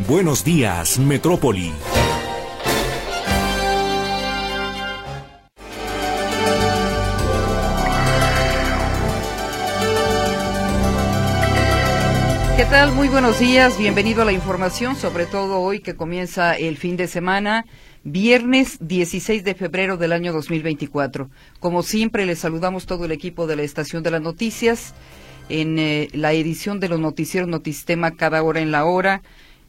Buenos días, Metrópoli. ¿Qué tal? Muy buenos días, bienvenido a la información, sobre todo hoy que comienza el fin de semana, viernes 16 de febrero del año 2024. Como siempre, les saludamos todo el equipo de la Estación de las Noticias en eh, la edición de los noticieros Notistema cada hora en la hora.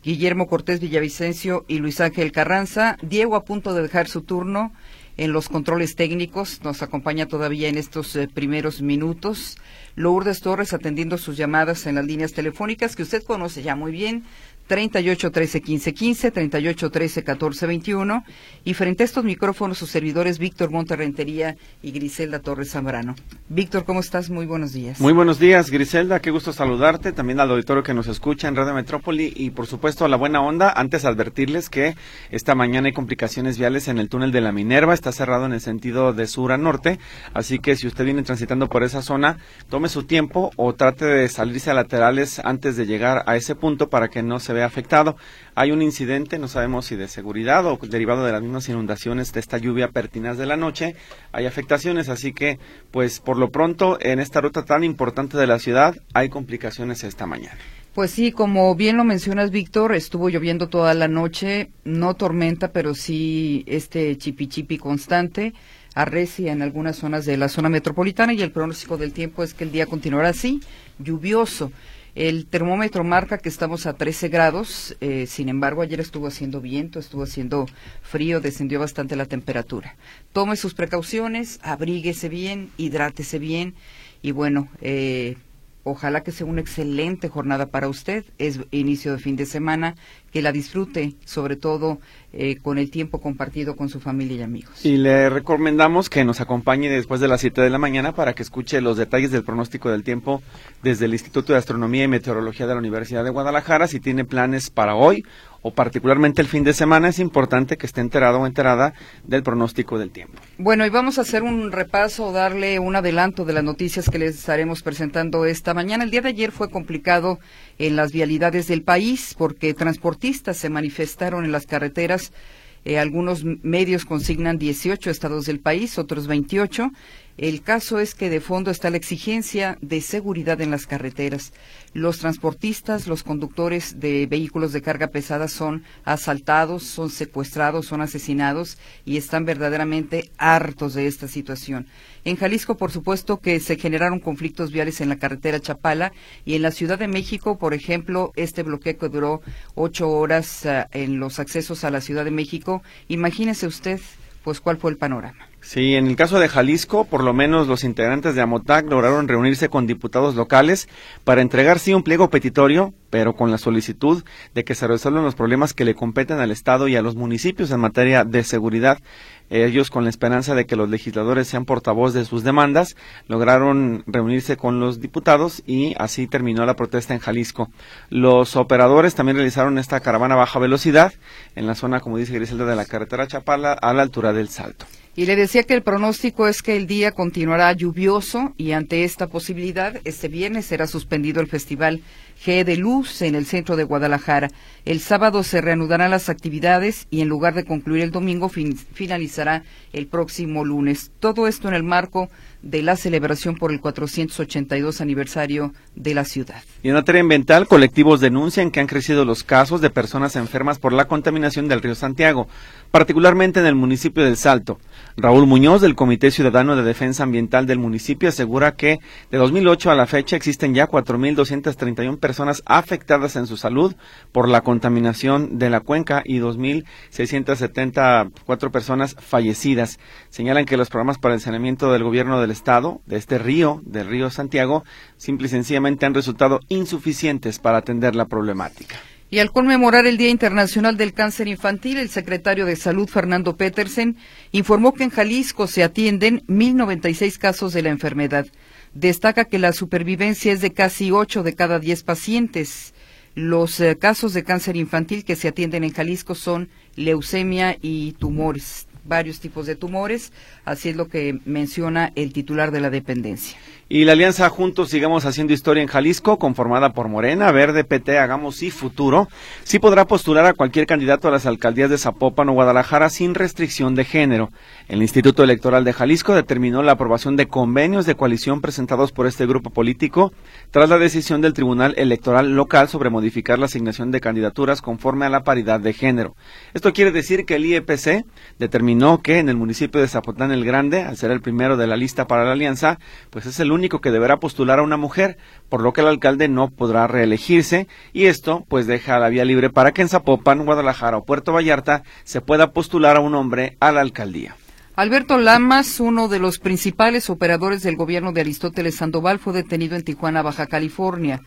Guillermo Cortés Villavicencio y Luis Ángel Carranza. Diego a punto de dejar su turno en los controles técnicos, nos acompaña todavía en estos eh, primeros minutos. Lourdes Torres atendiendo sus llamadas en las líneas telefónicas que usted conoce ya muy bien, 38 13 15 15, 38 13 14 21 y frente a estos micrófonos sus servidores Víctor Monterrentería y Griselda Torres Zambrano. Víctor, ¿cómo estás? Muy buenos días. Muy buenos días, Griselda, qué gusto saludarte, también al auditorio que nos escucha en Radio Metrópoli y por supuesto a la buena onda, antes advertirles que esta mañana hay complicaciones viales en el túnel de la Minerva, está cerrado en el sentido de sur a norte, así que si usted viene transitando por esa zona, tome su tiempo o trate de salirse a laterales antes de llegar a ese punto para que no se afectado. Hay un incidente, no sabemos si de seguridad o derivado de las mismas inundaciones de esta lluvia pertinaz de la noche. Hay afectaciones, así que, pues por lo pronto, en esta ruta tan importante de la ciudad, hay complicaciones esta mañana. Pues sí, como bien lo mencionas, Víctor, estuvo lloviendo toda la noche, no tormenta, pero sí este chipi chipi constante, arrecia en algunas zonas de la zona metropolitana y el pronóstico del tiempo es que el día continuará así, lluvioso. El termómetro marca que estamos a 13 grados, eh, sin embargo ayer estuvo haciendo viento, estuvo haciendo frío, descendió bastante la temperatura. Tome sus precauciones, abríguese bien, hidrátese bien y bueno, eh, ojalá que sea una excelente jornada para usted. Es inicio de fin de semana, que la disfrute, sobre todo eh, con el tiempo compartido con su familia y amigos. Y le recomendamos que nos acompañe después de las 7 de la mañana para que escuche los detalles del pronóstico del tiempo desde el Instituto de Astronomía y Meteorología de la Universidad de Guadalajara. Si tiene planes para hoy o particularmente el fin de semana, es importante que esté enterado o enterada del pronóstico del tiempo. Bueno, y vamos a hacer un repaso, darle un adelanto de las noticias que les estaremos presentando esta mañana. El día de ayer fue complicado en las vialidades del país porque transportistas se manifestaron en las carreteras. Eh, algunos medios consignan 18 estados del país, otros 28. El caso es que de fondo está la exigencia de seguridad en las carreteras. Los transportistas, los conductores de vehículos de carga pesada son asaltados, son secuestrados, son asesinados y están verdaderamente hartos de esta situación. En Jalisco, por supuesto, que se generaron conflictos viales en la carretera Chapala y en la Ciudad de México, por ejemplo, este bloqueo que duró ocho horas uh, en los accesos a la Ciudad de México. Imagínese usted, pues, cuál fue el panorama. Sí, en el caso de Jalisco, por lo menos los integrantes de Amotac lograron reunirse con diputados locales para entregar sí un pliego petitorio, pero con la solicitud de que se resuelvan los problemas que le competen al Estado y a los municipios en materia de seguridad. Ellos, con la esperanza de que los legisladores sean portavoz de sus demandas, lograron reunirse con los diputados y así terminó la protesta en Jalisco. Los operadores también realizaron esta caravana a baja velocidad en la zona, como dice Griselda, de la carretera Chapala a la altura del Salto. Y le decía que el pronóstico es que el día continuará lluvioso y ante esta posibilidad, este viernes será suspendido el Festival G de Luz en el centro de Guadalajara. El sábado se reanudarán las actividades y en lugar de concluir el domingo fin finalizará el próximo lunes. Todo esto en el marco de la celebración por el 482 aniversario de la ciudad. Y en materia ambiental, colectivos denuncian que han crecido los casos de personas enfermas por la contaminación del río Santiago, particularmente en el municipio del Salto. Raúl Muñoz, del Comité Ciudadano de Defensa Ambiental del municipio, asegura que de 2008 a la fecha existen ya 4.231 personas afectadas en su salud por la contaminación de la cuenca y 2.674 personas fallecidas. Señalan que los programas para el saneamiento del gobierno del estado, de este río, del río Santiago, simple y sencillamente han resultado insuficientes para atender la problemática. Y al conmemorar el Día Internacional del Cáncer Infantil, el secretario de Salud, Fernando Petersen, informó que en Jalisco se atienden 1.096 casos de la enfermedad. Destaca que la supervivencia es de casi 8 de cada 10 pacientes. Los eh, casos de cáncer infantil que se atienden en Jalisco son leucemia y tumores, varios tipos de tumores, así es lo que menciona el titular de la dependencia. Y la alianza Juntos Sigamos Haciendo Historia en Jalisco, conformada por Morena, Verde, PT, Hagamos y Futuro, sí podrá postular a cualquier candidato a las alcaldías de Zapopan o Guadalajara sin restricción de género. El Instituto Electoral de Jalisco determinó la aprobación de convenios de coalición presentados por este grupo político tras la decisión del Tribunal Electoral local sobre modificar la asignación de candidaturas conforme a la paridad de género. Esto quiere decir que el IEPC determinó que en el municipio de Zapotlán el Grande, al ser el primero de la lista para la alianza, pues es el único que deberá postular a una mujer, por lo que el alcalde no podrá reelegirse y esto pues deja la vía libre para que en Zapopan, Guadalajara o Puerto Vallarta se pueda postular a un hombre a la alcaldía. Alberto Lamas, uno de los principales operadores del gobierno de Aristóteles Sandoval, fue detenido en Tijuana, Baja California.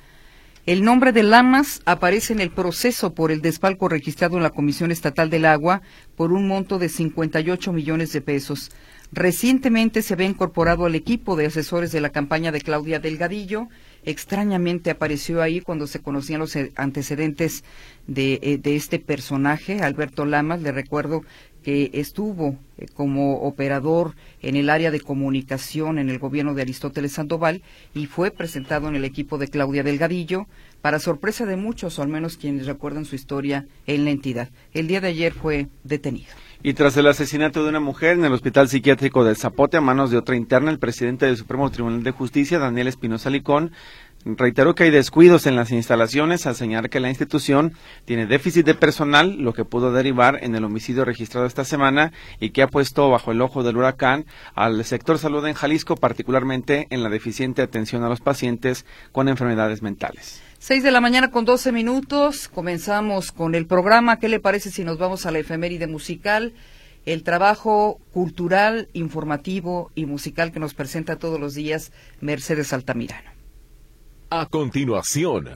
El nombre de Lamas aparece en el proceso por el desfalco registrado en la Comisión Estatal del Agua por un monto de 58 millones de pesos. Recientemente se había incorporado al equipo de asesores de la campaña de Claudia Delgadillo. Extrañamente apareció ahí cuando se conocían los antecedentes de, eh, de este personaje, Alberto Lamas. Le recuerdo que estuvo eh, como operador en el área de comunicación en el gobierno de Aristóteles Sandoval y fue presentado en el equipo de Claudia Delgadillo, para sorpresa de muchos, o al menos quienes recuerdan su historia en la entidad. El día de ayer fue detenido. Y tras el asesinato de una mujer en el Hospital Psiquiátrico del Zapote a manos de otra interna, el presidente del Supremo Tribunal de Justicia, Daniel Espinosa Licón, reiteró que hay descuidos en las instalaciones al señalar que la institución tiene déficit de personal, lo que pudo derivar en el homicidio registrado esta semana y que ha puesto bajo el ojo del huracán al sector salud en Jalisco, particularmente en la deficiente atención a los pacientes con enfermedades mentales. Seis de la mañana con doce minutos. Comenzamos con el programa. ¿Qué le parece si nos vamos a la efeméride musical? El trabajo cultural, informativo y musical que nos presenta todos los días Mercedes Altamirano. A continuación.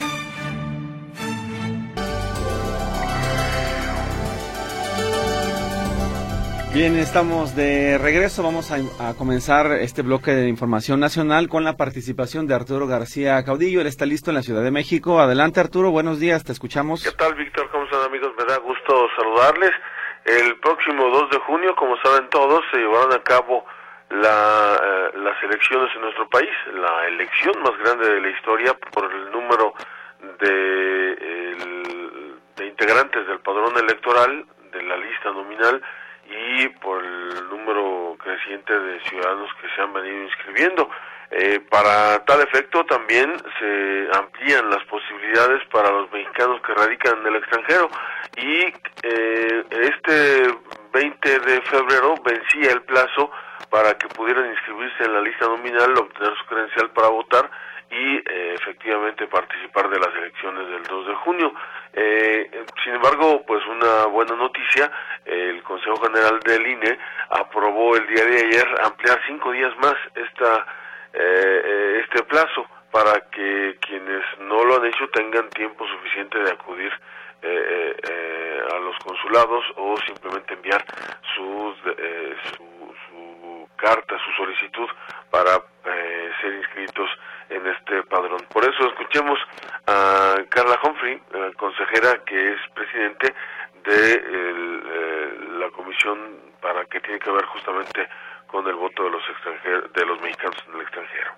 Bien, estamos de regreso. Vamos a, comenzar este bloque de información nacional con la participación de Arturo García Caudillo. Él está listo en la Ciudad de México. Adelante, Arturo. Buenos días. Te escuchamos. ¿Qué tal, Víctor? ¿Cómo están, amigos? Me da gusto saludarles. El próximo 2 de junio, como saben todos, se llevarán a cabo la, eh, las elecciones en nuestro país, la elección más grande de la historia por el número de, de integrantes del padrón electoral, de la lista nominal y por el número creciente de ciudadanos que se han venido inscribiendo. Eh, para tal efecto también se amplían las posibilidades para los mexicanos que radican en el extranjero y eh, este 20 de febrero vencía el plazo para que pudieran inscribirse en la lista nominal, obtener su credencial para votar y eh, efectivamente participar de las elecciones del 2 de junio. Eh, sin embargo, pues una buena noticia, el Consejo General del INE aprobó el día de ayer ampliar cinco días más esta eh, este plazo para que quienes no lo han hecho tengan tiempo suficiente de acudir a los consulados o simplemente enviar sus, su, su carta, su solicitud para ser inscritos en este padrón. Por eso escuchemos a Carla Humphrey, consejera que es presidente de eh, la comisión para que tiene que ver justamente con el voto de los extranjeros, de los mexicanos en el extranjero.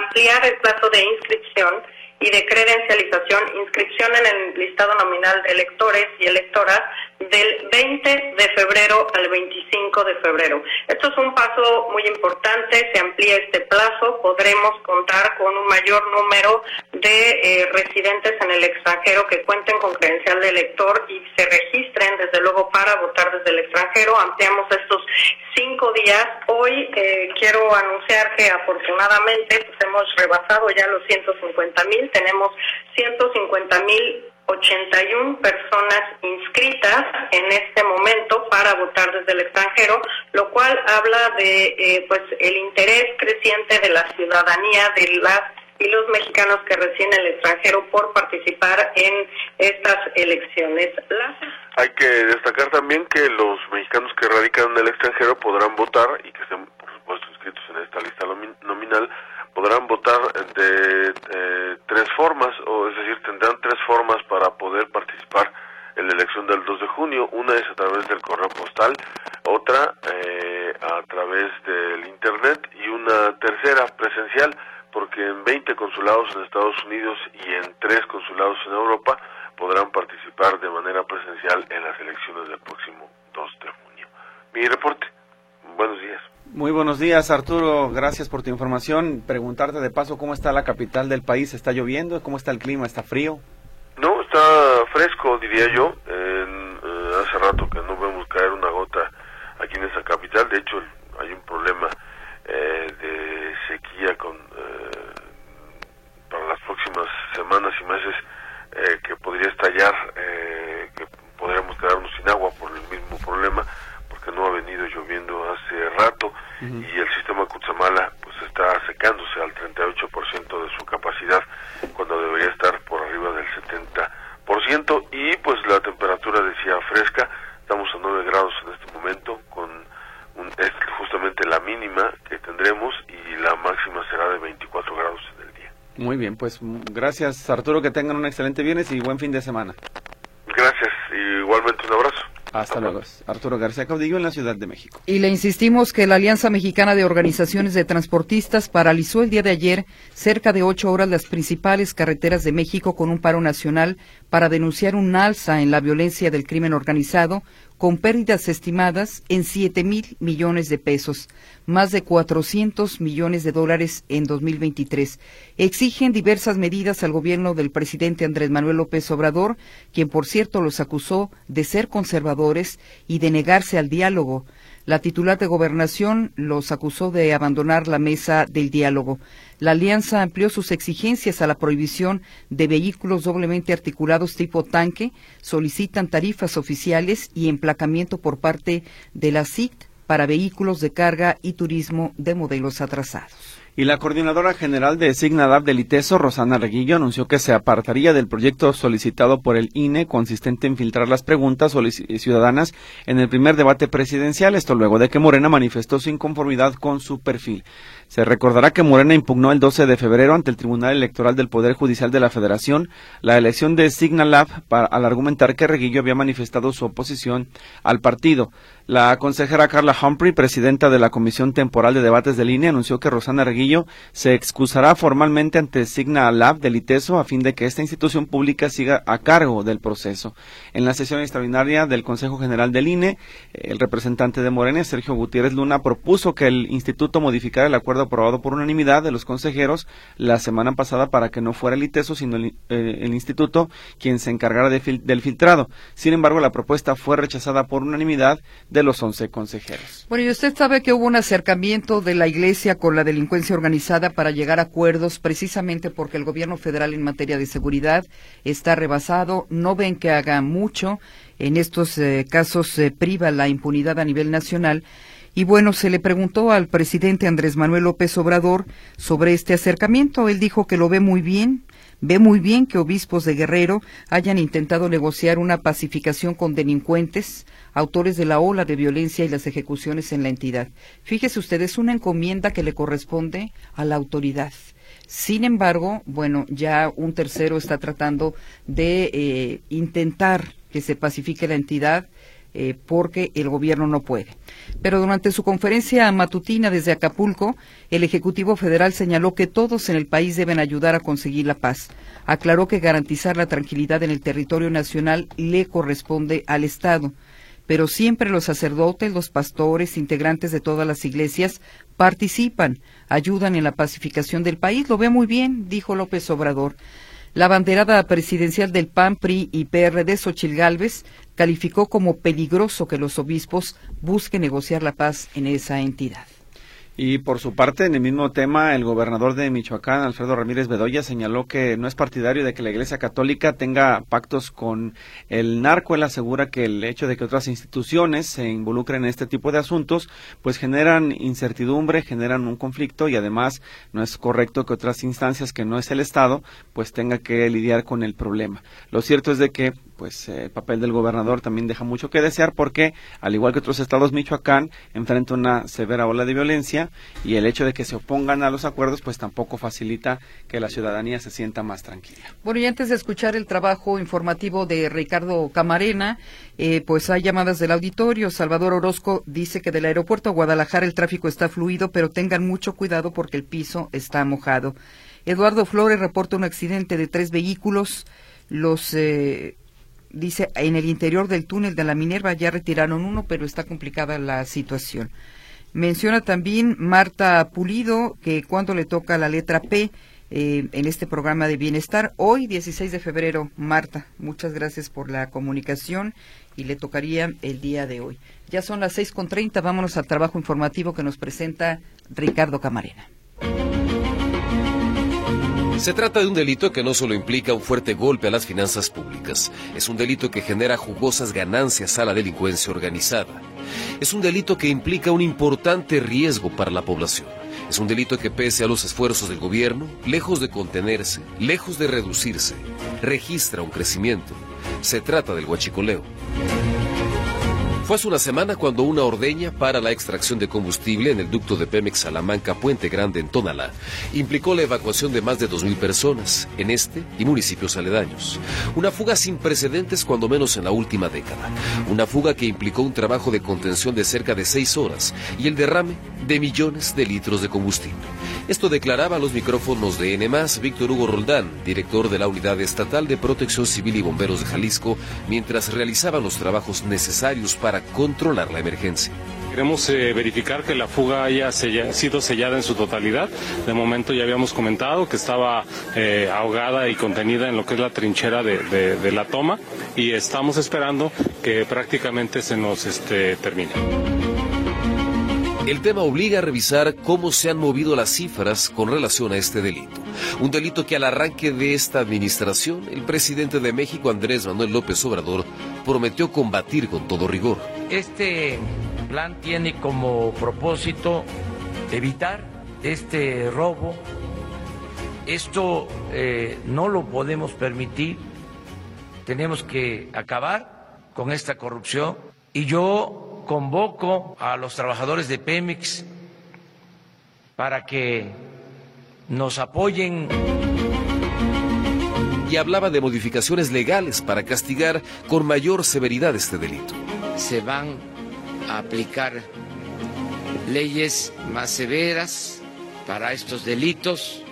Ampliar el plazo de inscripción y de credencialización, inscripción en el listado nominal de electores y electoras del 20 de febrero al 25 de febrero. Esto es un paso muy importante, se amplía este plazo, podremos contar con un mayor número de eh, residentes en el extranjero que cuenten con credencial de elector y se registren desde luego para votar desde el extranjero. Ampliamos estos cinco días. Hoy eh, quiero anunciar que afortunadamente pues, hemos rebasado ya los 150 mil, tenemos 150 mil 81 personas inscritas en este momento para votar desde el extranjero, lo cual habla de eh, pues el interés creciente de la ciudadanía de las y los mexicanos que residen en el extranjero por participar en estas elecciones. Hay que destacar también que los mexicanos que radican en el extranjero podrán votar y que estén, por supuesto, inscritos en esta lista nominal, podrán votar de eh, tres formas, o es decir, tendrán tres formas para poder participar en la elección del 2 de junio. Una es a través del postal, otra eh, a través del Internet y una tercera presencial, porque en 20 consulados en Estados Unidos y en tres consulados en Europa podrán participar de manera presencial en las elecciones del próximo 2 de junio. Mi reporte. Buenos días. Muy buenos días, Arturo. Gracias por tu información. Preguntarte de paso cómo está la capital del país. ¿Está lloviendo? ¿Cómo está el clima? ¿Está frío? No, está fresco, diría yo. En, eh, hace rato que no vemos caer una gota aquí en esa capital. De hecho, hay un problema eh, de sequía con eh, para las próximas semanas y meses que podría estallar, que podríamos quedarnos sin agua por el mismo problema, porque no ha venido lloviendo hace rato y el sistema Cutzamala pues está secándose al 38% de su capacidad cuando debería estar por arriba del 70% y pues la temperatura decía fresca, estamos a 9 grados en este momento con es justamente la mínima que tendremos y la máxima será de 24 grados en el día. Muy bien, pues gracias Arturo, que tengan un excelente viernes y buen fin de semana. Gracias, igualmente un abrazo. Hasta luego. Arturo García Caudillo en la Ciudad de México. Y le insistimos que la Alianza Mexicana de Organizaciones de Transportistas paralizó el día de ayer cerca de ocho horas las principales carreteras de México con un paro nacional para denunciar un alza en la violencia del crimen organizado con pérdidas estimadas en 7 mil millones de pesos, más de 400 millones de dólares en 2023. Exigen diversas medidas al gobierno del presidente Andrés Manuel López Obrador, quien por cierto los acusó de ser conservadores y de negarse al diálogo. La titular de Gobernación los acusó de abandonar la mesa del diálogo. La alianza amplió sus exigencias a la prohibición de vehículos doblemente articulados tipo tanque, solicitan tarifas oficiales y emplacamiento por parte de la CIT para vehículos de carga y turismo de modelos atrasados. Y la coordinadora general de Signadab del ITESO, Rosana Reguillo, anunció que se apartaría del proyecto solicitado por el INE consistente en filtrar las preguntas ciudadanas en el primer debate presidencial, esto luego de que Morena manifestó su inconformidad con su perfil. Se recordará que Morena impugnó el 12 de febrero ante el Tribunal Electoral del Poder Judicial de la Federación la elección de Signalab para, al argumentar que Reguillo había manifestado su oposición al partido. La consejera Carla Humphrey, presidenta de la Comisión Temporal de Debates de Línea, anunció que Rosana Reguillo se excusará formalmente ante Signalab del ITESO a fin de que esta institución pública siga a cargo del proceso. En la sesión extraordinaria del Consejo General del INE, el representante de Morena, Sergio Gutiérrez Luna, propuso que el instituto modificara el acuerdo aprobado por unanimidad de los consejeros la semana pasada para que no fuera el ITESO, sino el, eh, instituto quien se encargara del filtrado. Sin embargo, la propuesta fue rechazada por unanimidad de los once consejeros. Bueno, y usted sabe que hubo un acercamiento de la Iglesia con la delincuencia organizada para llegar a acuerdos precisamente porque el gobierno federal en materia de seguridad está rebasado, no ven que haga mucho, en estos eh, casos se priva la impunidad a nivel nacional y bueno, se le preguntó al presidente Andrés Manuel López Obrador sobre este acercamiento. Él dijo que lo ve muy bien, ve muy bien que obispos de Guerrero hayan intentado negociar una pacificación con delincuentes, autores de la ola de violencia y las ejecuciones en la entidad. Fíjese usted, es una encomienda que le corresponde a la autoridad. Sin embargo, bueno, ya un tercero está tratando de eh, intentar que se pacifique la entidad eh, porque el gobierno no puede. Pero durante su conferencia matutina desde Acapulco, el Ejecutivo Federal señaló que todos en el país deben ayudar a conseguir la paz. Aclaró que garantizar la tranquilidad en el territorio nacional le corresponde al Estado. Pero siempre los sacerdotes, los pastores, integrantes de todas las iglesias participan, ayudan en la pacificación del país. Lo ve muy bien, dijo López Obrador. La banderada presidencial del PAN, PRI y PRD, Xochil Gálvez, calificó como peligroso que los obispos busquen negociar la paz en esa entidad. Y por su parte, en el mismo tema, el gobernador de Michoacán, Alfredo Ramírez Bedoya, señaló que no es partidario de que la Iglesia Católica tenga pactos con el narco. Él asegura que el hecho de que otras instituciones se involucren en este tipo de asuntos, pues generan incertidumbre, generan un conflicto y además no es correcto que otras instancias que no es el Estado, pues tenga que lidiar con el problema. Lo cierto es de que pues el papel del gobernador también deja mucho que desear porque, al igual que otros estados, Michoacán enfrenta una severa ola de violencia y el hecho de que se opongan a los acuerdos, pues tampoco facilita que la ciudadanía se sienta más tranquila. Bueno, y antes de escuchar el trabajo informativo de Ricardo Camarena, eh, pues hay llamadas del auditorio. Salvador Orozco dice que del aeropuerto a Guadalajara el tráfico está fluido, pero tengan mucho cuidado porque el piso está mojado. Eduardo Flores reporta un accidente de tres vehículos. Los eh, dice, en el interior del túnel de la Minerva ya retiraron uno, pero está complicada la situación. Menciona también Marta Pulido que cuando le toca la letra P eh, en este programa de bienestar, hoy 16 de febrero, Marta, muchas gracias por la comunicación y le tocaría el día de hoy. Ya son las 6.30, vámonos al trabajo informativo que nos presenta Ricardo Camarena. Se trata de un delito que no solo implica un fuerte golpe a las finanzas públicas, es un delito que genera jugosas ganancias a la delincuencia organizada. Es un delito que implica un importante riesgo para la población. Es un delito que pese a los esfuerzos del gobierno, lejos de contenerse, lejos de reducirse, registra un crecimiento. Se trata del huachicoleo. Fue hace una semana cuando una ordeña para la extracción de combustible en el ducto de Pemex Salamanca Puente Grande en Tonalá implicó la evacuación de más de 2.000 personas en este y municipios aledaños. Una fuga sin precedentes cuando menos en la última década. Una fuga que implicó un trabajo de contención de cerca de seis horas y el derrame de millones de litros de combustible. Esto declaraba a los micrófonos de N+, Víctor Hugo Roldán, director de la Unidad Estatal de Protección Civil y Bomberos de Jalisco, mientras realizaban los trabajos necesarios para controlar la emergencia. Queremos eh, verificar que la fuga haya sido sellada en su totalidad. De momento ya habíamos comentado que estaba eh, ahogada y contenida en lo que es la trinchera de, la toma y estamos esperando que prácticamente se nos este, termine. El tema obliga a revisar cómo se han movido las cifras con relación a este delito. Un delito que al arranque de esta administración, el presidente de México, Andrés Manuel López Obrador, prometió combatir con todo rigor. Este plan tiene como propósito evitar este robo. Esto eh, no lo podemos permitir. Tenemos que acabar con esta corrupción. Y yo convoco a los trabajadores de Pemex para que nos apoyen. Y hablaba de modificaciones legales para castigar con mayor severidad este delito. Se van a aplicar leyes más severas para estos delitos.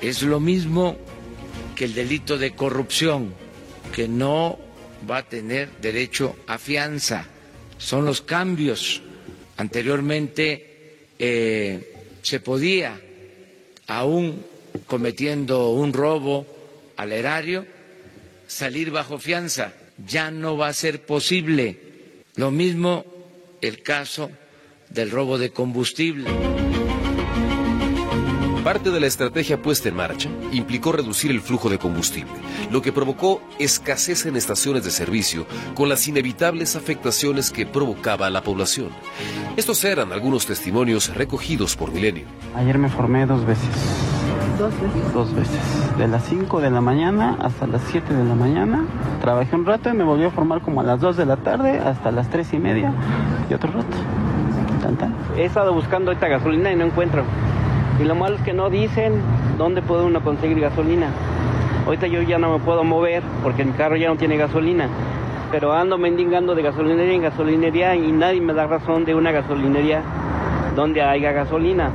Es lo mismo que el delito de corrupción, que no va a tener derecho a fianza son los cambios. Anteriormente eh, se podía, aún cometiendo un robo al erario, salir bajo fianza. Ya no va a ser posible. Lo mismo el caso del robo de combustible. Parte de la estrategia puesta en marcha implicó reducir el flujo de combustible, lo que provocó escasez en estaciones de servicio con las inevitables afectaciones que provocaba a la población. Estos eran algunos testimonios recogidos por Milenio. Ayer me formé dos veces. ¿Dos veces? Dos veces. De las 5 de la mañana hasta las 7 de la mañana. Trabajé un rato y me volví a formar como a las 2 de la tarde hasta las 3 y media y otro rato. He estado buscando esta gasolina y no encuentro. Y lo malo es que no dicen dónde puede uno conseguir gasolina. Ahorita yo ya no me puedo mover porque mi carro ya no tiene gasolina. Pero ando mendigando de gasolinería en gasolinería y nadie me da razón de una gasolinería donde haya gasolina.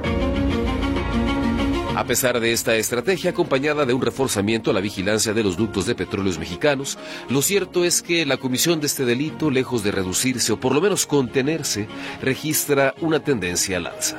A pesar de esta estrategia acompañada de un reforzamiento a la vigilancia de los ductos de petróleos mexicanos, lo cierto es que la comisión de este delito, lejos de reducirse o por lo menos contenerse, registra una tendencia al alza.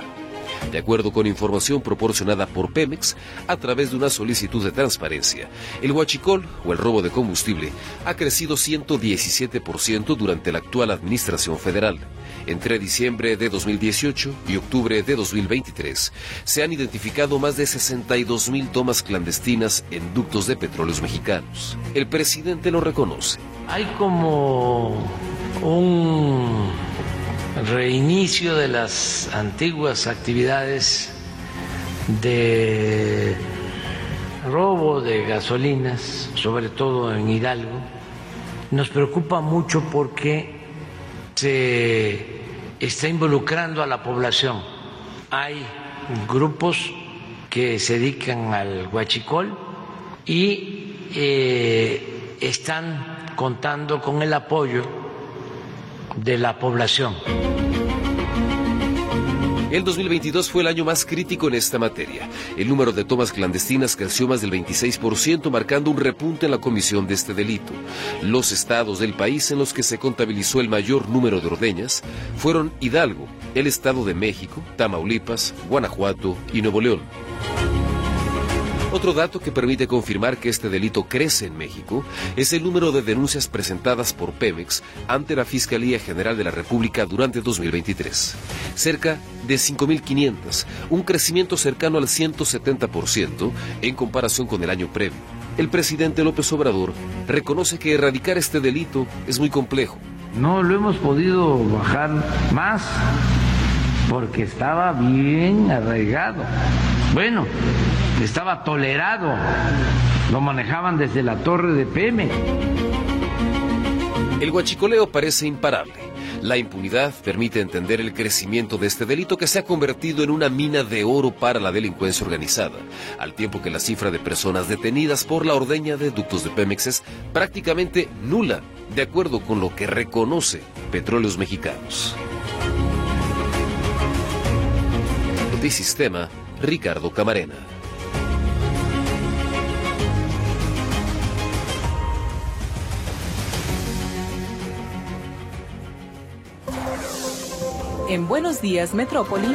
De acuerdo con información proporcionada por Pemex a través de una solicitud de transparencia, el huachicol o el robo de combustible ha crecido 117% durante la actual administración federal. Entre diciembre de 2018 y octubre de 2023 se han identificado más de 62 mil tomas clandestinas en ductos de petróleos mexicanos. El presidente lo reconoce. Hay como un reinicio de las antiguas actividades de robo de gasolinas, sobre todo en Hidalgo. Nos preocupa mucho porque se está involucrando a la población. Hay grupos que se dedican al huachicol y eh, están contando con el apoyo de la población. El 2022 fue el año más crítico en esta materia. El número de tomas clandestinas creció más del 26%, marcando un repunte en la comisión de este delito. Los estados del país en los que se contabilizó el mayor número de ordeñas fueron Hidalgo, el Estado de México, Tamaulipas, Guanajuato y Nuevo León. Otro dato que permite confirmar que este delito crece en México es el número de denuncias presentadas por Pemex ante la Fiscalía General de la República durante 2023. Cerca de 5.500, un crecimiento cercano al 170% en comparación con el año previo. El presidente López Obrador reconoce que erradicar este delito es muy complejo. No lo hemos podido bajar más porque estaba bien arraigado. Bueno, estaba tolerado, lo manejaban desde la torre de PM. El huachicoleo parece imparable. La impunidad permite entender el crecimiento de este delito que se ha convertido en una mina de oro para la delincuencia organizada, al tiempo que la cifra de personas detenidas por la ordeña de ductos de Pemex es prácticamente nula, de acuerdo con lo que reconoce Petróleos Mexicanos. Sistema, Ricardo Camarena. En Buenos Días Metrópoli.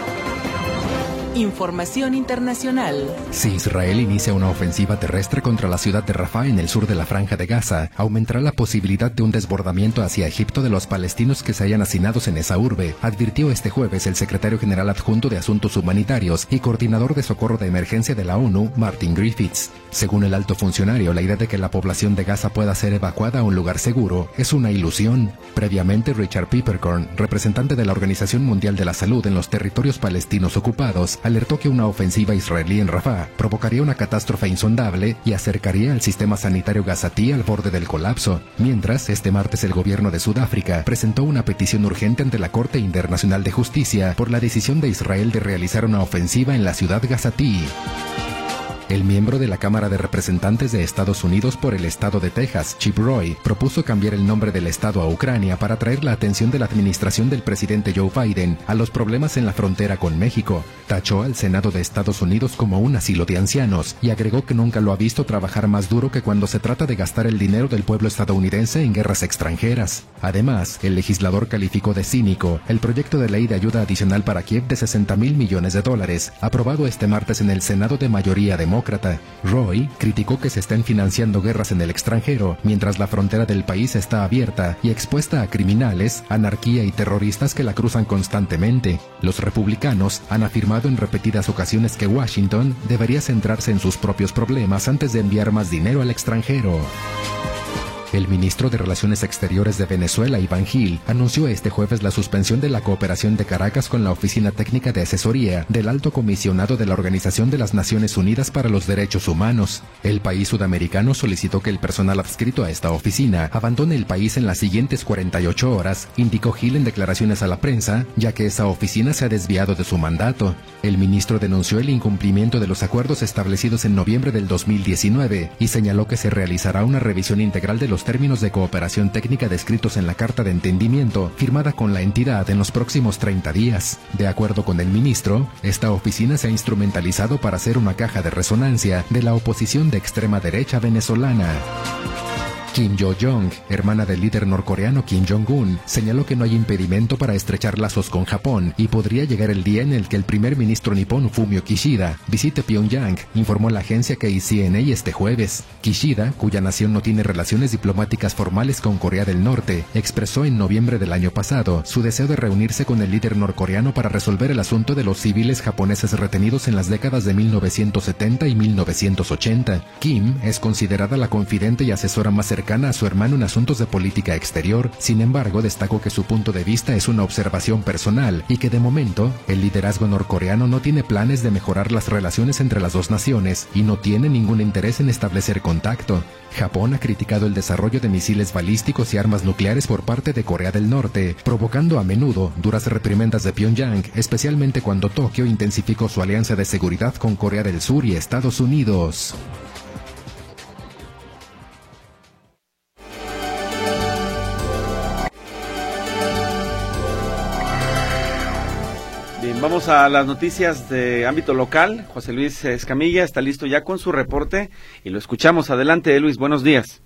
Información internacional. Si Israel inicia una ofensiva terrestre contra la ciudad de Rafah en el sur de la franja de Gaza, aumentará la posibilidad de un desbordamiento hacia Egipto de los palestinos que se hayan hacinados en esa urbe, advirtió este jueves el secretario general adjunto de Asuntos Humanitarios y coordinador de socorro de emergencia de la ONU, Martin Griffiths. Según el alto funcionario, la idea de que la población de Gaza pueda ser evacuada a un lugar seguro es una ilusión. Previamente, Richard Peppercorn, representante de la Organización Mundial de la Salud en los territorios palestinos ocupados, alertó que una ofensiva israelí en Rafah provocaría una catástrofe insondable y acercaría al sistema sanitario gazatí al borde del colapso. Mientras, este martes el gobierno de Sudáfrica presentó una petición urgente ante la Corte Internacional de Justicia por la decisión de Israel de realizar una ofensiva en la ciudad gazatí. El miembro de la Cámara de Representantes de Estados Unidos por el estado de Texas, Chip Roy, propuso cambiar el nombre del estado a Ucrania para atraer la atención de la administración del presidente Joe Biden a los problemas en la frontera con México. Tachó al Senado de Estados Unidos como un asilo de ancianos y agregó que nunca lo ha visto trabajar más duro que cuando se trata de gastar el dinero del pueblo estadounidense en guerras extranjeras. Además, el legislador calificó de cínico el proyecto de ley de ayuda adicional para Kiev de 60 mil millones de dólares, aprobado este martes en el Senado de mayoría demócrata Roy criticó que se estén financiando guerras en el extranjero mientras la frontera del país está abierta y expuesta a criminales, anarquía y terroristas que la cruzan constantemente. Los republicanos han afirmado en repetidas ocasiones que Washington debería centrarse en sus propios problemas antes de enviar más dinero al extranjero. El ministro de Relaciones Exteriores de Venezuela, Iván Gil, anunció este jueves la suspensión de la cooperación de Caracas con la Oficina Técnica de Asesoría del Alto Comisionado de la Organización de las Naciones Unidas para los Derechos Humanos. El país sudamericano solicitó que el personal adscrito a esta oficina abandone el país en las siguientes 48 horas, indicó Gil en declaraciones a la prensa, ya que esa oficina se ha desviado de su mandato. El ministro denunció el incumplimiento de los acuerdos establecidos en noviembre del 2019 y señaló que se realizará una revisión integral de los términos de cooperación técnica descritos en la Carta de Entendimiento firmada con la entidad en los próximos 30 días. De acuerdo con el ministro, esta oficina se ha instrumentalizado para ser una caja de resonancia de la oposición de extrema derecha venezolana. Kim Yo-jong, hermana del líder norcoreano Kim Jong-un, señaló que no hay impedimento para estrechar lazos con Japón y podría llegar el día en el que el primer ministro nipón Fumio Kishida visite Pyongyang, informó la agencia KCNA este jueves. Kishida, cuya nación no tiene relaciones diplomáticas formales con Corea del Norte, expresó en noviembre del año pasado su deseo de reunirse con el líder norcoreano para resolver el asunto de los civiles japoneses retenidos en las décadas de 1970 y 1980. Kim es considerada la confidente y asesora más cercana a su hermano en asuntos de política exterior, sin embargo destacó que su punto de vista es una observación personal y que de momento el liderazgo norcoreano no tiene planes de mejorar las relaciones entre las dos naciones y no tiene ningún interés en establecer contacto. Japón ha criticado el desarrollo de misiles balísticos y armas nucleares por parte de Corea del Norte, provocando a menudo duras reprimendas de Pyongyang, especialmente cuando Tokio intensificó su alianza de seguridad con Corea del Sur y Estados Unidos. Vamos a las noticias de ámbito local. José Luis Escamilla está listo ya con su reporte y lo escuchamos. Adelante, Luis, buenos días.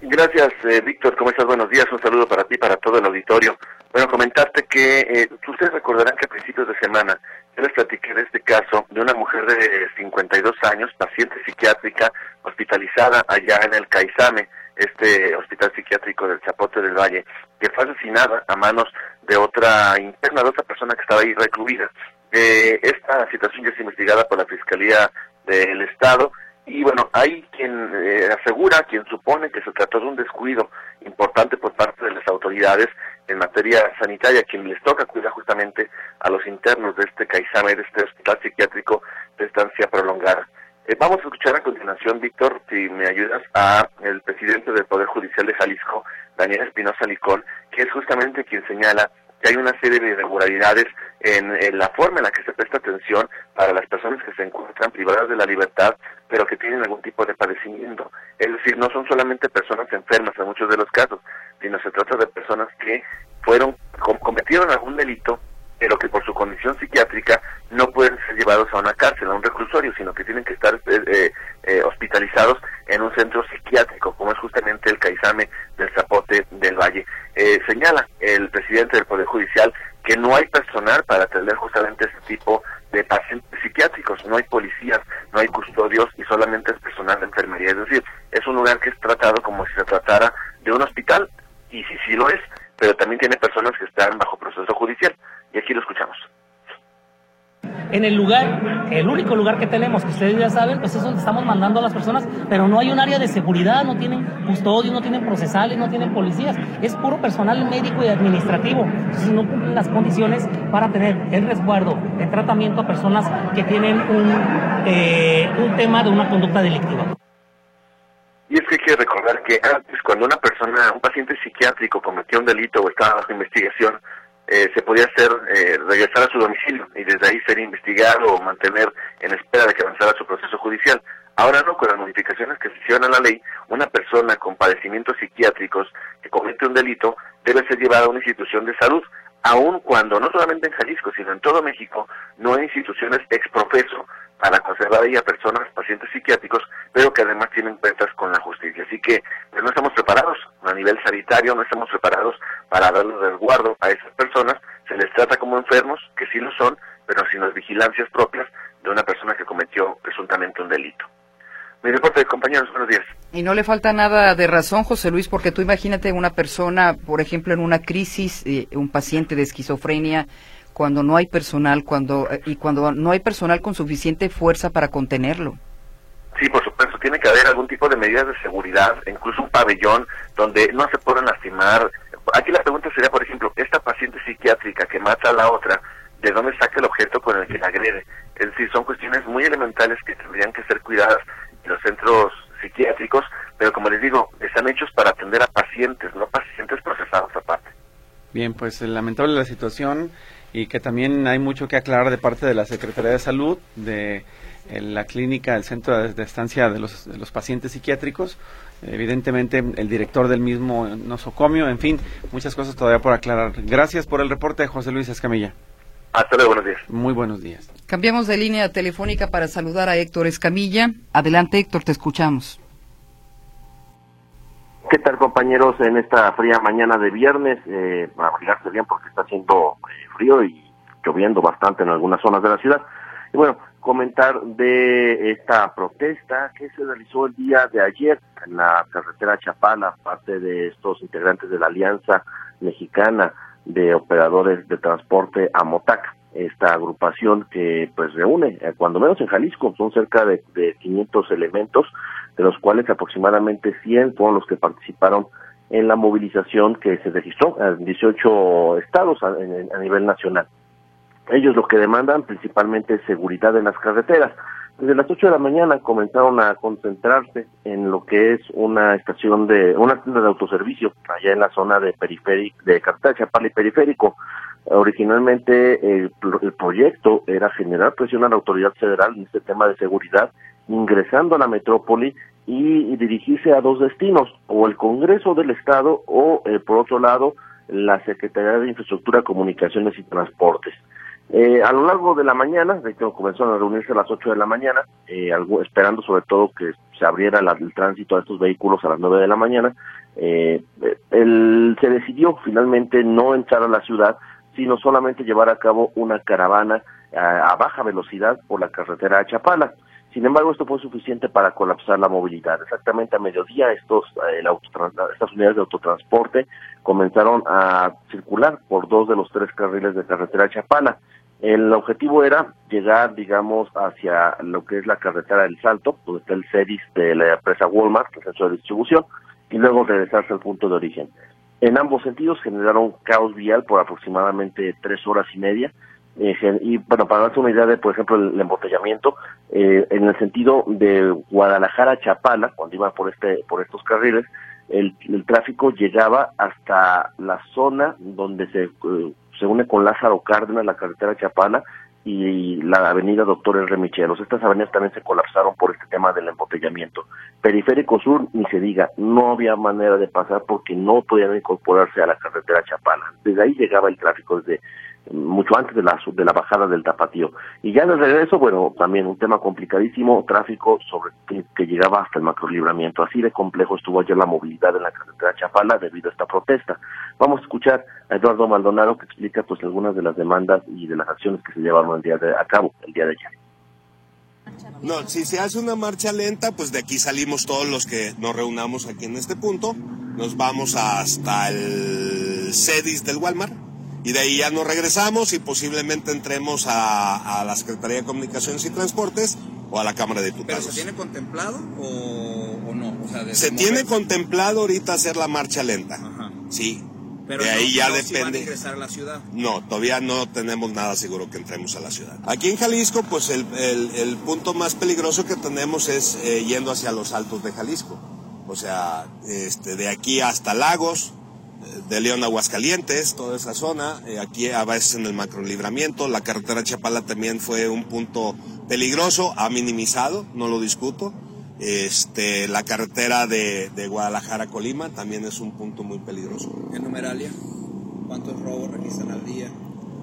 Gracias, eh, Víctor. ¿Cómo estás? Buenos días. Un saludo para ti, para todo el auditorio. Bueno, comentarte que eh, ustedes recordarán que a principios de semana yo les platiqué de este caso de una mujer de 52 años, paciente psiquiátrica, hospitalizada allá en el Caizame, este hospital psiquiátrico del Chapote del Valle, que fue asesinada a manos de otra interna, de otra persona que estaba ahí recluida. Eh, esta situación ya es investigada por la Fiscalía del Estado y bueno, hay quien eh, asegura, quien supone que se trató de un descuido importante por parte de las autoridades en materia sanitaria, quien les toca cuidar justamente a los internos de este CAISAME, de este hospital psiquiátrico de estancia prolongada. Eh, vamos a escuchar a continuación, Víctor, si me ayudas, a el presidente del Poder Judicial de Jalisco, Daniel Espinosa Licón, que es justamente quien señala que hay una serie de irregularidades en, la forma en la que se presta atención para las personas que se encuentran privadas de la libertad, pero que tienen algún tipo de padecimiento. Es decir, no son solamente personas enfermas en muchos de los casos, sino se trata de personas que fueron cometieron algún delito pero que por su condición psiquiátrica no pueden ser llevados a una cárcel, a un reclusorio, sino que tienen que estar eh, eh, eh, hospitalizados en un centro psiquiátrico, como es justamente el Caizame del Zapote del Valle. señala el presidente del Poder Judicial que no hay personal para atender justamente ese tipo de pacientes psiquiátricos, no hay policías, no hay custodios y solamente es personal de enfermería. Es decir, es un lugar que es tratado como si se tratara de un hospital, y sí, sí lo es, pero también tiene personas que están bajo proceso judicial y aquí lo escuchamos. En el lugar, el único lugar que tenemos, que ustedes ya saben, pues es donde estamos mandando a las personas, pero no hay un área de seguridad, no tienen custodios, no tienen procesales, no tienen policías, es puro personal médico y administrativo. Entonces no cumplen las condiciones para tener el resguardo, el tratamiento a personas que tienen un, eh, un tema de una conducta delictiva. Y es que hay que recordar que antes, cuando una persona, un paciente psiquiátrico cometió un delito o estaba bajo investigación, eh, se podía hacer eh, regresar a su domicilio y desde ahí ser investigado o mantener en espera de que avanzara su proceso judicial. Ahora no, con las modificaciones que se hicieron a la ley, una persona con padecimientos psiquiátricos que comete un delito debe ser llevada a una institución de salud, aun cuando no solamente en Jalisco, sino en todo México no hay instituciones exprofeso para conservar ahí a personas, pacientes psiquiátricos, pero que además tienen cuentas con la justicia. Así que pues, no estamos preparados a nivel sanitario, no estamos preparados para darle resguardo a esas personas. Se les trata como enfermos, que sí lo son, pero sin las vigilancias propias de una persona que cometió presuntamente un delito. Mi reporte, compañeros, buenos días. Y no le falta nada de razón, José Luis, porque tú imagínate una persona, por ejemplo, en una crisis, eh, un paciente de esquizofrenia, cuando no hay personal, cuando eh, y cuando no hay personal con suficiente fuerza para contenerlo. Sí, por supuesto, tiene que haber algún tipo de medidas de seguridad, incluso un pabellón donde no se puedan lastimar. Aquí la pregunta sería, por ejemplo, esta paciente psiquiátrica que mata a la otra, ¿de dónde saca el objeto con el que la agrede? Es decir, son cuestiones muy elementales que tendrían que ser cuidadas los centros psiquiátricos, pero como les digo, están hechos para atender a pacientes, no pacientes procesados aparte. Bien, pues lamentable la situación y que también hay mucho que aclarar de parte de la Secretaría de Salud, de eh, la clínica, el centro de, estancia de los, de los, pacientes psiquiátricos, evidentemente el director del mismo nosocomio, en fin, muchas cosas todavía por aclarar. Gracias por el reporte, José Luis Escamilla. Hasta luego, buenos días. Muy buenos días. Cambiamos de línea telefónica para saludar a Héctor Escamilla. Adelante, Héctor, te escuchamos. ¿Qué tal compañeros en esta fría mañana de viernes? Eh, para abrigarse bien porque está haciendo eh, frío y lloviendo bastante en algunas zonas de la ciudad. Y bueno, comentar de esta protesta que se realizó el día de ayer en la carretera Chapala, parte de estos integrantes de la Alianza Mexicana de Operadores de Transporte AMOTAC esta agrupación que pues reúne, eh, cuando menos en Jalisco, son cerca de, de 500 elementos, de los cuales aproximadamente 100 fueron los que participaron en la movilización que se registró en 18 estados a, a nivel nacional. Ellos lo que demandan principalmente es seguridad en las carreteras. Desde las 8 de la mañana comenzaron a concentrarse en lo que es una estación de, una tienda de autoservicio allá en la zona de periférico, de Cartagena, Chapala y Periférico. Originalmente el, el, proyecto era generar presión a la autoridad federal en este tema de seguridad, ingresando a la metrópoli y, y dirigirse a dos destinos, o el Congreso del Estado o, eh, por otro lado, la Secretaría de Infraestructura, Comunicaciones y Transportes. Eh, a lo largo de la mañana, de hecho comenzaron a reunirse a las 8 de la mañana, eh, esperando sobre todo que se abriera la, el tránsito de estos vehículos a las 9 de la mañana, eh, el, se decidió finalmente no entrar a la ciudad, sino solamente llevar a cabo una caravana a, a baja velocidad por la carretera a Chapala. Sin embargo, esto fue suficiente para colapsar la movilidad. Exactamente a mediodía, estos, eh, estas unidades de autotransporte comenzaron a circular por dos de los tres carriles de carretera Chapala. El objetivo era llegar, digamos, hacia lo que es la carretera del Salto, donde está el CEDIS de la empresa Walmart, el centro de distribución, y luego regresarse al punto de origen. En ambos sentidos generaron caos vial por aproximadamente tres horas y media, y bueno, para darse una idea de, por ejemplo, el, el embotellamiento, eh, en el sentido de Guadalajara Chapala, cuando iba por este, por estos carriles, el, el tráfico llegaba hasta la zona donde se, eh, se une con Lázaro Cárdenas, la carretera Chapala, y la avenida Doctor R. Michelos. Estas avenidas también se colapsaron por este tema del embotellamiento. Periférico Sur, ni se diga, no había manera de pasar porque no podían incorporarse a la carretera Chapala. Desde ahí llegaba el tráfico, desde mucho antes de la, de la bajada del tapatío. Y ya en el regreso, bueno, también un tema complicadísimo, tráfico sobre que, llegaba hasta el macrolibramiento. Así de complejo estuvo ayer la movilidad en la carretera Chapala debido a esta protesta. Vamos a escuchar a Eduardo Maldonado que explica pues algunas de las demandas y de las acciones que se llevaron el día de, a cabo el día de ayer. No, si se hace una marcha lenta, pues de aquí salimos todos los que nos reunamos aquí en este punto. Nos vamos hasta el CEDIS del Walmart y de ahí ya nos regresamos y posiblemente entremos a, a la Secretaría de Comunicaciones y Transportes o a la Cámara de Diputados. ¿Pero se tiene contemplado o, o no? O sea, se tiene contemplado ahorita hacer la marcha lenta. Ajá. Sí. Pero de no, ahí ya no depende. Si ingresar a la ciudad. No, todavía no tenemos nada seguro que entremos a la ciudad. Aquí en Jalisco, pues el, el, el punto más peligroso que tenemos es eh, yendo hacia los altos de Jalisco. O sea, este, de aquí hasta Lagos, de León a Aguascalientes, toda esa zona, eh, aquí a veces en el macrolibramiento, la carretera Chapala también fue un punto peligroso, ha minimizado, no lo discuto. Este, la carretera de, de Guadalajara a Colima también es un punto muy peligroso. ¿En numeralia? ¿Cuántos robos registran al día?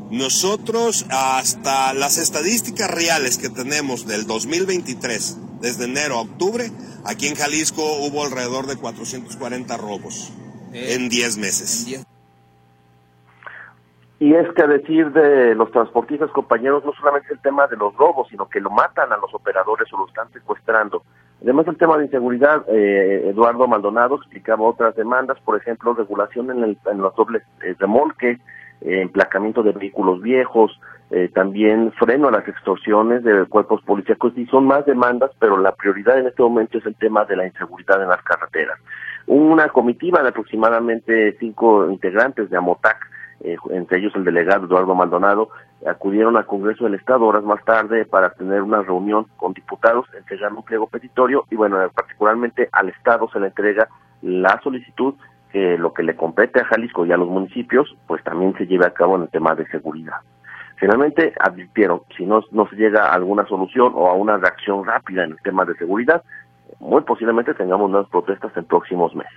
Nosotros, hasta las estadísticas reales que tenemos del 2023, desde enero a octubre, aquí en Jalisco hubo alrededor de 440 robos eh, en 10 meses. En diez... Y es que a decir de los transportistas, compañeros, no solamente el tema de los robos, sino que lo matan a los operadores o lo están secuestrando. Además, el tema de inseguridad, eh, Eduardo Maldonado explicaba otras demandas, por ejemplo, regulación en, el, en los dobles eh, remolques, eh, emplacamiento de vehículos viejos, eh, también freno a las extorsiones de cuerpos policíacos, y son más demandas, pero la prioridad en este momento es el tema de la inseguridad en las carreteras. Una comitiva de aproximadamente cinco integrantes de AMOTAC, eh, entre ellos el delegado Eduardo Maldonado, acudieron al Congreso del Estado horas más tarde para tener una reunión con diputados, entregar un pliego petitorio y bueno, particularmente al Estado se le entrega la solicitud que lo que le compete a Jalisco y a los municipios, pues también se lleve a cabo en el tema de seguridad. Finalmente advirtieron, si no, no se llega a alguna solución o a una reacción rápida en el tema de seguridad, muy posiblemente tengamos nuevas protestas en próximos meses.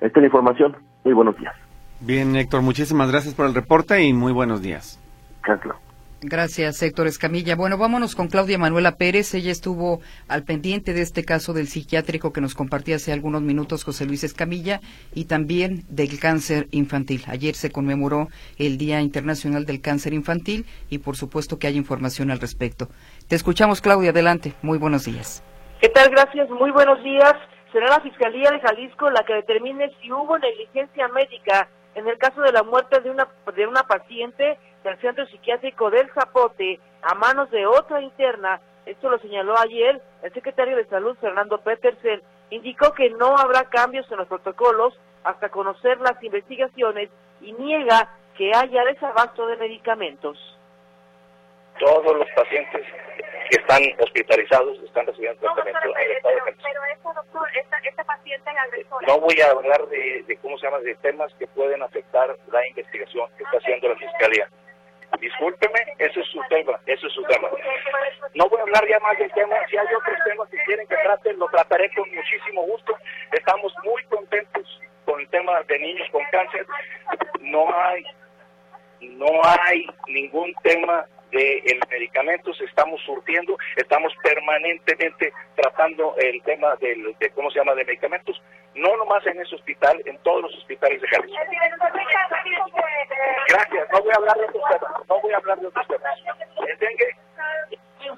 Esta es la información. Muy buenos días. Bien, Héctor, muchísimas gracias por el reporte y muy buenos días. Claro. Gracias, Héctor Escamilla. Bueno, vámonos con Claudia Manuela Pérez. Ella estuvo al pendiente de este caso del psiquiátrico que nos compartía hace algunos minutos José Luis Escamilla y también del cáncer infantil. Ayer se conmemoró el Día Internacional del Cáncer Infantil y por supuesto que hay información al respecto. Te escuchamos, Claudia. Adelante. Muy buenos días. ¿Qué tal? Gracias. Muy buenos días. Será la Fiscalía de Jalisco la que determine si hubo negligencia médica en el caso de la muerte de una, de una paciente del centro psiquiátrico del Zapote a manos de otra interna. Esto lo señaló ayer el secretario de Salud, Fernando Petersen. Indicó que no habrá cambios en los protocolos hasta conocer las investigaciones y niega que haya desabasto de medicamentos. Todos los pacientes que están hospitalizados están recibiendo tratamiento no, en el estado de pero, pero esta, doctor, esta, esta paciente agresora. No voy a hablar de, de, cómo se llama, de temas que pueden afectar la investigación que está haciendo la Fiscalía. Discúlpeme, ese es su tema, ese es su tema. No voy a hablar ya más del tema, si hay otros temas que quieren que trate, lo trataré con muchísimo gusto. Estamos muy contentos con el tema de niños con cáncer. No hay, no hay ningún tema de el medicamentos estamos surtiendo, estamos permanentemente tratando el tema del, de cómo se llama de medicamentos, no nomás en ese hospital, en todos los hospitales de Jalisco. Gracias, no voy a hablar de otros temas, no voy a hablar de otros temas.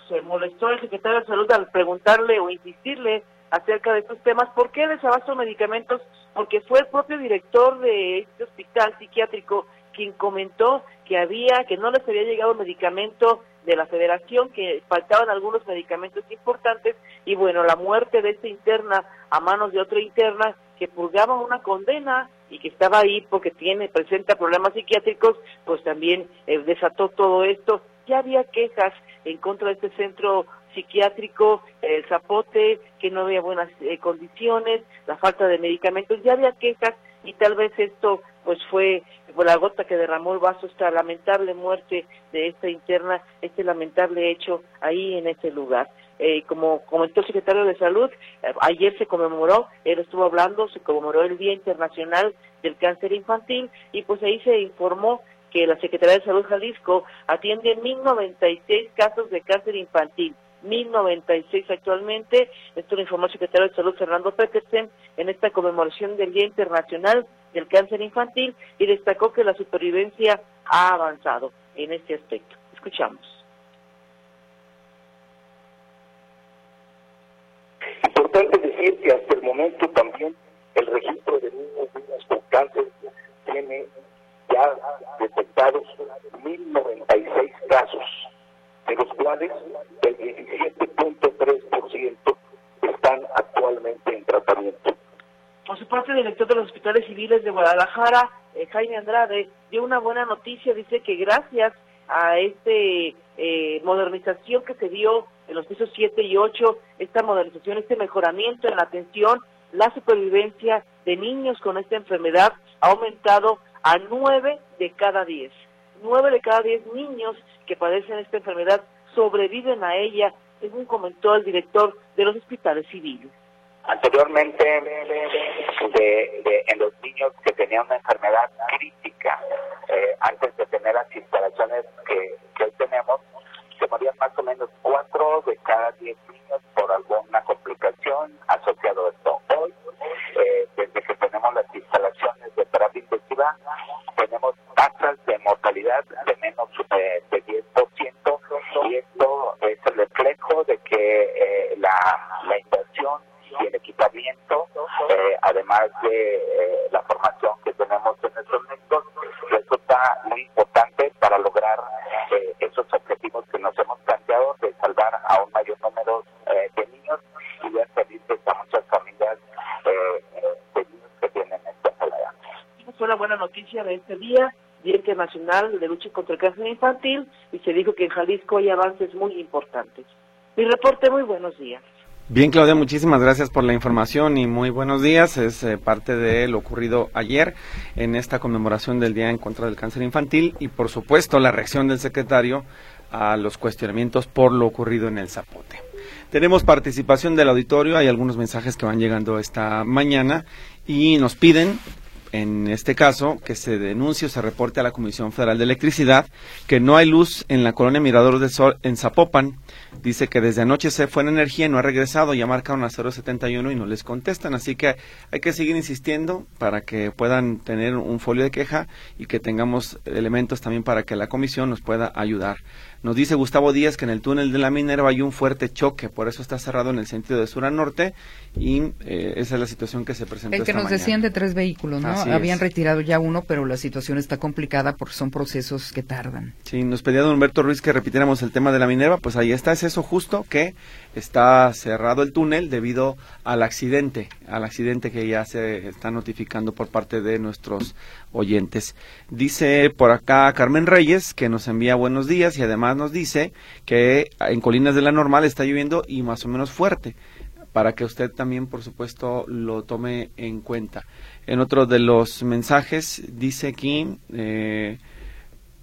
Se molestó el secretario de Salud al preguntarle o insistirle acerca de estos temas. ¿Por qué desabasto de medicamentos? Porque fue el propio director de este hospital psiquiátrico quien comentó que había, que no les había llegado medicamento de la federación, que faltaban algunos medicamentos importantes y bueno, la muerte de esta interna a manos de otra interna que purgaba una condena y que estaba ahí porque tiene, presenta problemas psiquiátricos, pues también eh, desató todo esto. Ya había quejas en contra de este centro psiquiátrico, el zapote, que no había buenas eh, condiciones, la falta de medicamentos, ya había quejas y tal vez esto pues fue la gota que derramó el vaso esta lamentable muerte de esta interna, este lamentable hecho ahí en ese lugar. Eh, como comentó el secretario de Salud, eh, ayer se conmemoró, él estuvo hablando, se conmemoró el Día Internacional del Cáncer Infantil y pues ahí se informó que la Secretaría de Salud Jalisco atiende 1096 casos de cáncer infantil. 1096 actualmente. Esto lo informó el secretario de Salud Fernando Petersen en esta conmemoración del Día Internacional del Cáncer Infantil y destacó que la supervivencia ha avanzado en este aspecto. Escuchamos. Importante decir que hasta el momento también el registro de niños y niñas con cáncer tiene ya detectados 1096 casos, de los cuales el 17.3% están actualmente en tratamiento. Por su parte, el director de los hospitales civiles de Guadalajara, eh, Jaime Andrade, dio una buena noticia. Dice que gracias a esta eh, modernización que se dio en los pisos 7 y 8, esta modernización, este mejoramiento en la atención, la supervivencia de niños con esta enfermedad ha aumentado a 9 de cada 10. 9 de cada 10 niños que padecen esta enfermedad sobreviven a ella, según comentó el director de los hospitales civiles. Anteriormente, en los niños que tenían una enfermedad crítica, eh, antes de tener las instalaciones que, hoy tenemos, se morían más o menos 4 de cada 10 niños por alguna complicación asociada a esto. Hoy, eh, desde que tenemos las instalaciones de terapia intensiva, tenemos tasas de mortalidad de menos eh, de 10%, y esto es el reflejo de que eh, la, inversión y el equipamiento, eh, además de eh, la formación que tenemos en nuestros médicos, resulta muy importante para lograr esos fue la buena noticia de este día, Día Internacional de Lucha contra el Cáncer Infantil, y se dijo que en Jalisco hay avances muy importantes. Mi reporte, muy buenos días. Bien, Claudia, muchísimas gracias por la información y muy buenos días. Es eh, parte de lo ocurrido ayer en esta conmemoración del Día en contra del Cáncer Infantil y, por supuesto, la reacción del secretario a los cuestionamientos por lo ocurrido en el Zapote. Tenemos participación del auditorio, hay algunos mensajes que van llegando esta mañana y nos piden en este caso, que se denuncie o se reporte a la Comisión Federal de Electricidad que no hay luz en la colonia Mirador del Sol en Zapopan. Dice que desde anoche se fue en energía y no ha regresado, ya marcaron a 071 y no les contestan, así que hay que seguir insistiendo para que puedan tener un folio de queja y que tengamos elementos también para que la comisión nos pueda ayudar. Nos dice Gustavo Díaz que en el túnel de la Minerva hay un fuerte choque, por eso está cerrado en el sentido de sur a norte y eh, esa es la situación que se presentó. El que nos decían de tres vehículos, ¿no? Habían retirado ya uno, pero la situación está complicada porque son procesos que tardan. Sí, nos pedía don Humberto Ruiz que repitiéramos el tema de la Minerva, pues ahí está, es eso justo que está cerrado el túnel debido al accidente, al accidente que ya se está notificando por parte de nuestros oyentes. Dice por acá Carmen Reyes que nos envía buenos días y además nos dice que en Colinas de la Normal está lloviendo y más o menos fuerte para que usted también, por supuesto, lo tome en cuenta. En otro de los mensajes dice aquí eh,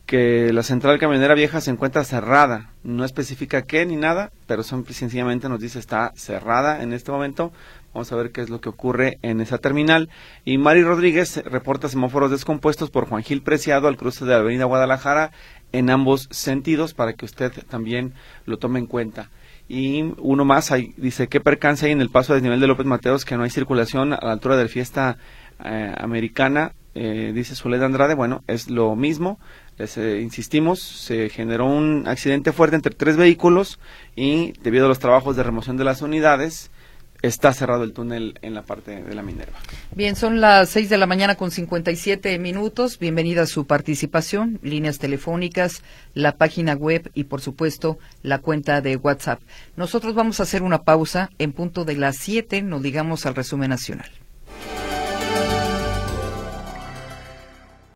que la central camionera vieja se encuentra cerrada. No especifica qué ni nada, pero son, sencillamente nos dice está cerrada en este momento. Vamos a ver qué es lo que ocurre en esa terminal. Y Mari Rodríguez reporta semáforos descompuestos por Juan Gil Preciado al cruce de la Avenida Guadalajara en ambos sentidos para que usted también lo tome en cuenta. Y uno más, dice, ¿qué percance hay en el paso a desnivel de López Mateos que no hay circulación a la altura de la fiesta eh, americana? Eh, dice Soledad Andrade, bueno, es lo mismo. Les eh, insistimos, se generó un accidente fuerte entre tres vehículos y debido a los trabajos de remoción de las unidades, está cerrado el túnel en la parte de la Minerva. Bien, son las seis de la mañana con 57 minutos. Bienvenida a su participación, líneas telefónicas, la página web y, por supuesto, la cuenta de WhatsApp. Nosotros vamos a hacer una pausa en punto de las siete, nos digamos al resumen nacional.